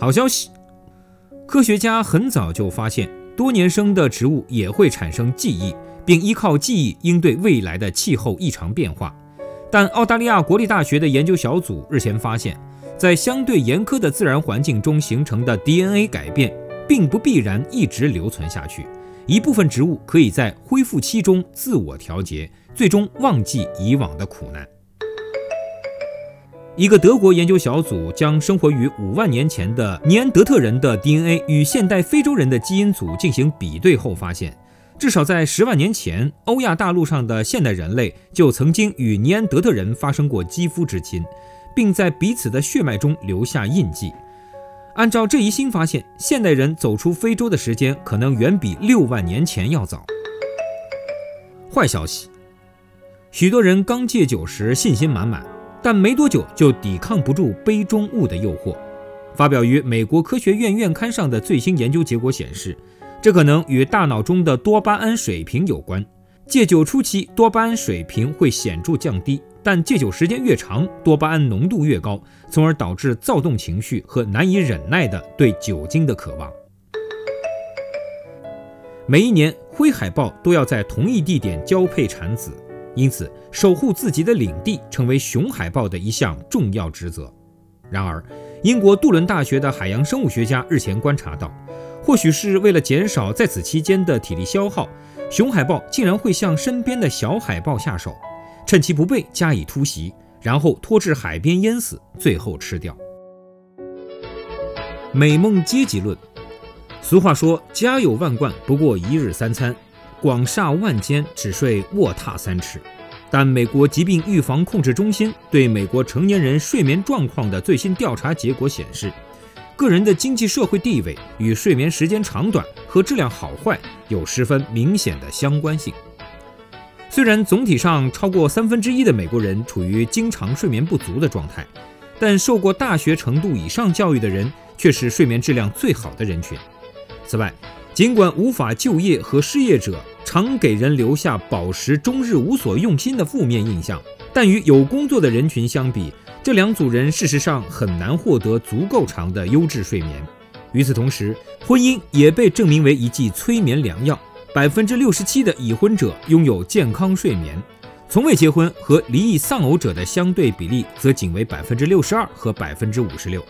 好消息，科学家很早就发现，多年生的植物也会产生记忆，并依靠记忆应对未来的气候异常变化。但澳大利亚国立大学的研究小组日前发现，在相对严苛的自然环境中形成的 DNA 改变，并不必然一直留存下去。一部分植物可以在恢复期中自我调节，最终忘记以往的苦难。一个德国研究小组将生活于五万年前的尼安德特人的 DNA 与现代非洲人的基因组进行比对后发现。至少在十万年前，欧亚大陆上的现代人类就曾经与尼安德特人发生过肌肤之亲，并在彼此的血脉中留下印记。按照这一新发现，现代人走出非洲的时间可能远比六万年前要早。坏消息，许多人刚戒酒时信心满满，但没多久就抵抗不住杯中物的诱惑。发表于美国科学院院刊上的最新研究结果显示。这可能与大脑中的多巴胺水平有关。戒酒初期，多巴胺水平会显著降低，但戒酒时间越长，多巴胺浓度越高，从而导致躁动情绪和难以忍耐的对酒精的渴望。每一年，灰海豹都要在同一地点交配产子，因此守护自己的领地成为熊海豹的一项重要职责。然而，英国杜伦大学的海洋生物学家日前观察到。或许是为了减少在此期间的体力消耗，熊海豹竟然会向身边的小海豹下手，趁其不备加以突袭，然后拖至海边淹死，最后吃掉。美梦阶级论，俗话说“家有万贯，不过一日三餐；广厦万间，只睡卧榻三尺”。但美国疾病预防控制中心对美国成年人睡眠状况的最新调查结果显示。个人的经济社会地位与睡眠时间长短和质量好坏有十分明显的相关性。虽然总体上超过三分之一的美国人处于经常睡眠不足的状态，但受过大学程度以上教育的人却是睡眠质量最好的人群。此外，尽管无法就业和失业者常给人留下饱食终日无所用心的负面印象，但与有工作的人群相比，这两组人事实上很难获得足够长的优质睡眠。与此同时，婚姻也被证明为一剂催眠良药。百分之六十七的已婚者拥有健康睡眠，从未结婚和离异丧偶者的相对比例则仅为百分之六十二和百分之五十六。